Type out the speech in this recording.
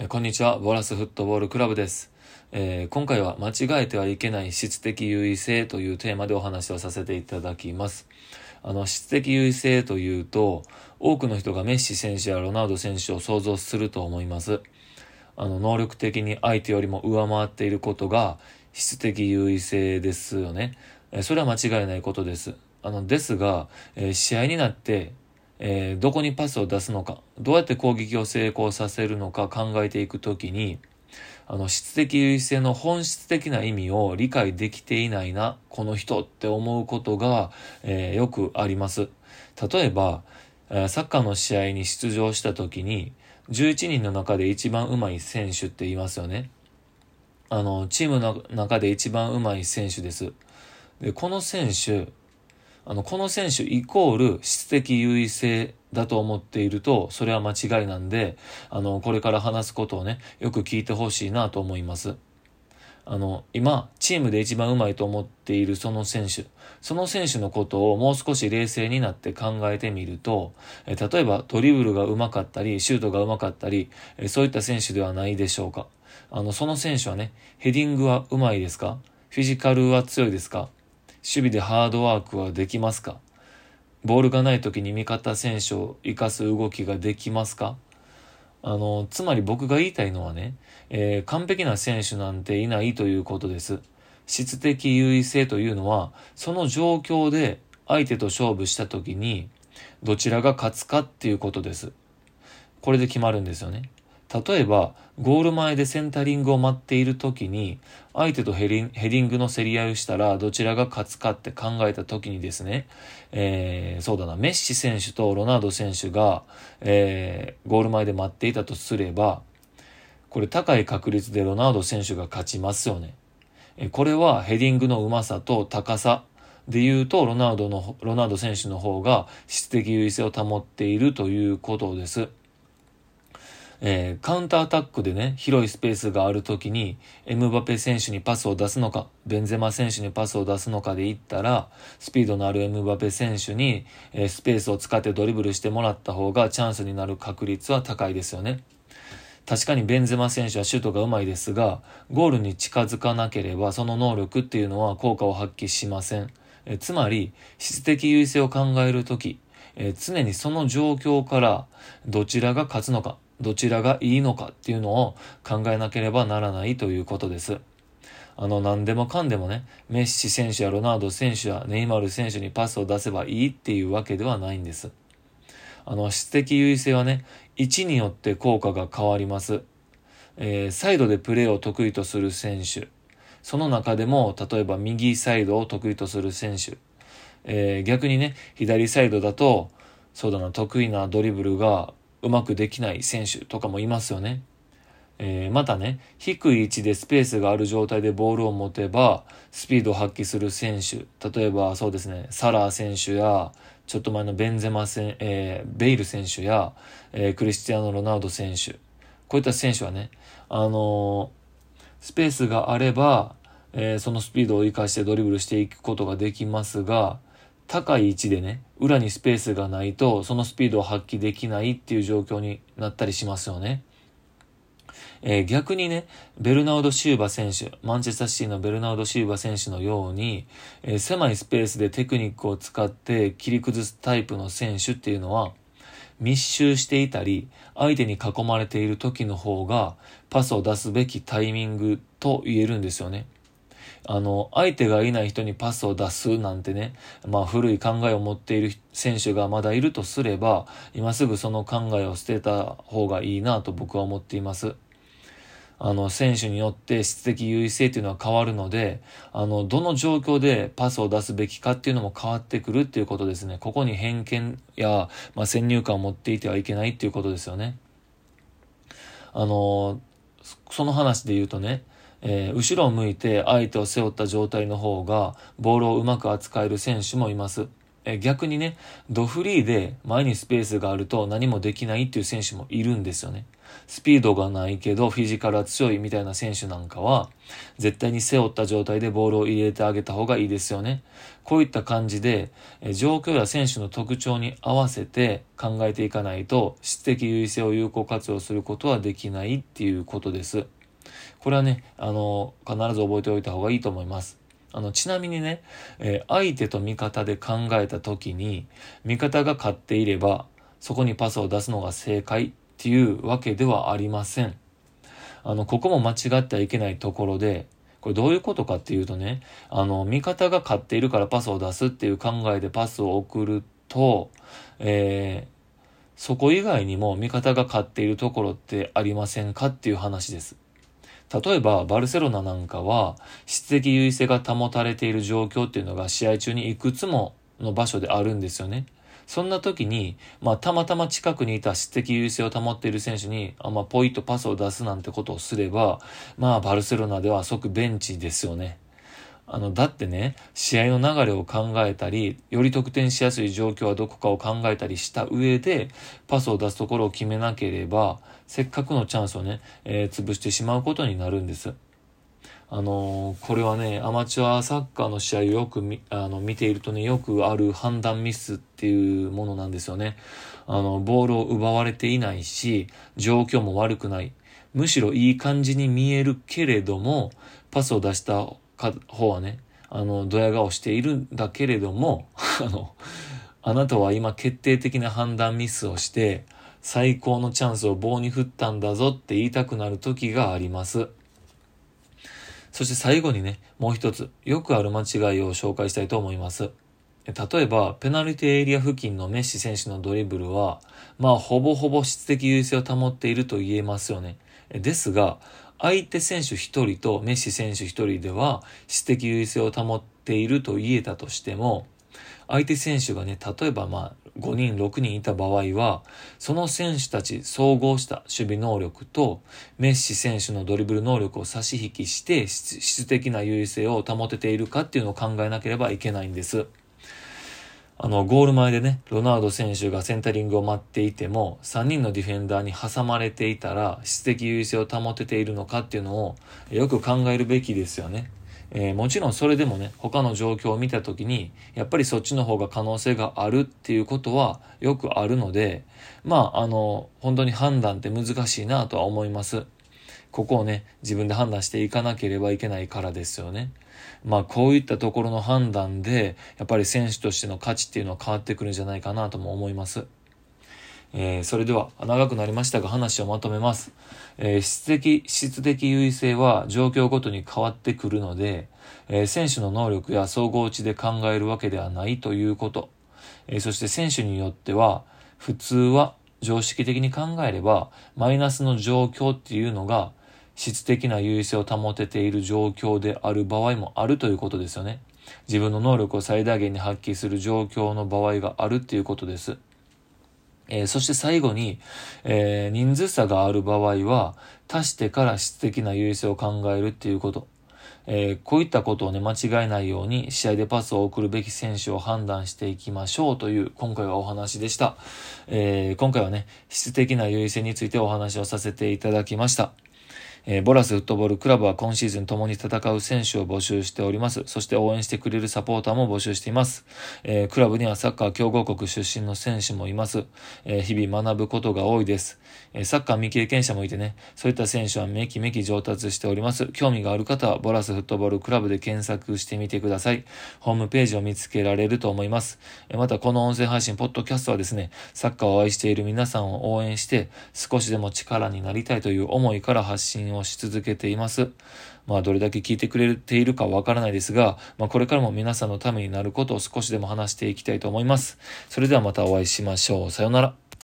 えこんにちは、ボラスフットボールクラブです。えー今回は間違えてはいけない質的優位性というテーマでお話をさせていただきます。あの、質的優位性というと、多くの人がメッシ選手やロナウド選手を想像すると思います。あの、能力的に相手よりも上回っていることが質的優位性ですよね。えそれは間違いないことです。あの、ですが、えー試合になって、えーどこにパスを出すのか、どうやって攻撃を成功させるのか考えていくときに、あの、質的優位性の本質的な意味を理解できていないな、この人って思うことが、えーよくあります。例えば、えサッカーの試合に出場したときに、11人の中で一番上手い選手って言いますよね。あの、チームの中で一番上手い選手です。で、この選手、あの、この選手イコール質的優位性だと思っていると、それは間違いなんで、あの、これから話すことをね、よく聞いてほしいなと思います。あの、今、チームで一番上手いと思っているその選手、その選手のことをもう少し冷静になって考えてみると、え例えばドリブルが上手かったり、シュートが上手かったり、えそういった選手ではないでしょうか。あの、その選手はね、ヘディングは上手いですか？フィジカルは強いですか？守備でハードワークはできますか？ボールがない時に味方選手を生かす動きができますか？あの、つまり僕が言いたいのはね、えー完璧な選手なんていないということです。質的優位性というのは、その状況で相手と勝負した時に、どちらが勝つかっていうことです。これで決まるんですよね。例えば、ゴール前でセンタリングを待っている時に、相手とヘリンヘディングの競り合いをしたら、どちらが勝つかって考えた時にですね、えーそうだな、メッシ選手とロナウド選手が、えーゴール前で待っていたとすれば、これ高い確率でロナウド選手が勝ちますよね。これはヘディングのうまさと高さで言うと、ロナウドの、ロナウド選手の方が質的優位性を保っているということです。えーカウンターアタックでね、広いスペースがあるときに、エムバペ選手にパスを出すのか、ベンゼマ選手にパスを出すのかで言ったら、スピードのあるエムバペ選手に、えースペースを使ってドリブルしてもらった方がチャンスになる確率は高いですよね。確かにベンゼマ選手はシュートが上手いですが、ゴールに近づかなければその能力っていうのは効果を発揮しません。えつまり、質的優位性を考えるとき、え常にその状況からどちらが勝つのか、どちらがいいのかっていうのを考えなければならないということです。あの、何でもかんでもね、メッシ選手やロナウド選手やネイマール選手にパスを出せばいいっていうわけではないんです。あの、質的優位性はね、位置によって効果が変わります。えーサイドでプレーを得意とする選手。その中でも、例えば右サイドを得意とする選手。えー逆にね、左サイドだと、そうだな、得意なドリブルがうまくできない選手とかもいますよね。えーまたね、低い位置でスペースがある状態でボールを持てば、スピードを発揮する選手。例えば、そうですね、サラー選手や、ちょっと前のベンゼマ選、えーベイル選手や、えークリスティアーノ・ロナウド選手。こういった選手はね、あのスペースがあれば、えそのスピードを生かしてドリブルしていくことができますが、高い位置でね、裏にスペースがないと、そのスピードを発揮できないっていう状況になったりしますよね。えー逆にね、ベルナウド・シューバ選手、マンチェスターシティのベルナウド・シューバ選手のように、えー狭いスペースでテクニックを使って切り崩すタイプの選手っていうのは、密集していたり、相手に囲まれている時の方が、パスを出すべきタイミングと言えるんですよね。あの、相手がいない人にパスを出すなんてね、まあ古い考えを持っている選手がまだいるとすれば、今すぐその考えを捨てた方がいいなと僕は思っています。あの、選手によって質的優位性っていうのは変わるので、あの、どの状況でパスを出すべきかっていうのも変わってくるっていうことですね。ここに偏見や、まあ、先入観を持っていてはいけないっていうことですよね。あの、その話で言うとね、えー後ろを向いて相手を背負った状態の方がボールをうまく扱える選手もいます。え逆にね、ドフリーで前にスペースがあると何もできないっていう選手もいるんですよね。スピードがないけどフィジカルは強いみたいな選手なんかは、絶対に背負った状態でボールを入れてあげた方がいいですよね。こういった感じで、え状況や選手の特徴に合わせて考えていかないと、質的優位性を有効活用することはできないっていうことです。これはね、あの、必ず覚えておいた方がいいと思います。あの、ちなみにね、えー、相手と味方で考えた時に、味方が勝っていれば、そこにパスを出すのが正解っていうわけではありません。あの、ここも間違ってはいけないところで、これどういうことかっていうとね、あの、味方が勝っているからパスを出すっていう考えでパスを送ると、えー、そこ以外にも味方が勝っているところってありませんかっていう話です。例えば、バルセロナなんかは、質的優位性が保たれている状況っていうのが試合中にいくつもの場所であるんですよね。そんな時に、まあ、たまたま近くにいた質的優位性を保っている選手に、あまあ、ポイッとパスを出すなんてことをすれば、まあ、バルセロナでは即ベンチですよね。あの、だってね、試合の流れを考えたり、より得点しやすい状況はどこかを考えたりした上で、パスを出すところを決めなければ、せっかくのチャンスをね、えー、潰してしまうことになるんです。あのー、これはね、アマチュアサッカーの試合をよく見あの見ているとね、よくある判断ミスっていうものなんですよね。あの、ボールを奪われていないし、状況も悪くない。むしろいい感じに見えるけれども、パスを出した方はね、あの、ドヤ顔しているんだけれども、あの、あなたは今決定的な判断ミスをして、最高のチャンスを棒に振ったんだぞって言いたくなる時があります。そして最後にね、もう一つ、よくある間違いを紹介したいと思います。例えば、ペナルティエリア付近のメッシ選手のドリブルは、まあ、ほぼほぼ質的優位性を保っていると言えますよね。ですが、相手選手一人とメッシ選手一人では質的優位性を保っていると言えたとしても、相手選手がね、例えばまあ5人、6人いた場合は、その選手たち総合した守備能力とメッシ選手のドリブル能力を差し引きして質的な優位性を保てているかっていうのを考えなければいけないんです。あの、ゴール前でね、ロナウド選手がセンタリングを待っていても、3人のディフェンダーに挟まれていたら、質的優位性を保てているのかっていうのを、よく考えるべきですよね。えー、もちろんそれでもね、他の状況を見たときに、やっぱりそっちの方が可能性があるっていうことはよくあるので、まあ、あの、本当に判断って難しいなとは思います。ここをね、自分で判断していかなければいけないからですよね。まあこういったところの判断で、やっぱり選手としての価値っていうのは変わってくるんじゃないかなとも思います。えー、それでは長くなりましたが話をまとめます。えー、質的、質的優位性は状況ごとに変わってくるので、えー、選手の能力や総合値で考えるわけではないということ。えそして選手によっては、普通は常識的に考えれば、マイナスの状況っていうのが質的な優位性を保てている状況である場合もあるということですよね。自分の能力を最大限に発揮する状況の場合があるっていうことです。えー、そして最後に、えー、人数差がある場合は、足してから質的な優位性を考えるっていうこと。えー、こういったことをね、間違えないように試合でパスを送るべき選手を判断していきましょうという今回はお話でした。えー、今回はね、質的な優位性についてお話をさせていただきました。えー、ボラスフットボールクラブは今シーズン共に戦う選手を募集しております。そして応援してくれるサポーターも募集しています。えー、クラブにはサッカー強豪国出身の選手もいます。えー、日々学ぶことが多いです。えサッカー未経験者もいてね、そういった選手はめきめき上達しております。興味がある方は、ボラスフットボールクラブで検索してみてください。ホームページを見つけられると思います。えまた、この音声配信、ポッドキャストはですね、サッカーを愛している皆さんを応援して、少しでも力になりたいという思いから発信を信をし続けています。まあ、どれだけ聞いてくれているかわからないですが、まあ、これからも皆さんのためになることを少しでも話していきたいと思います。それではまたお会いしましょう。さようなら。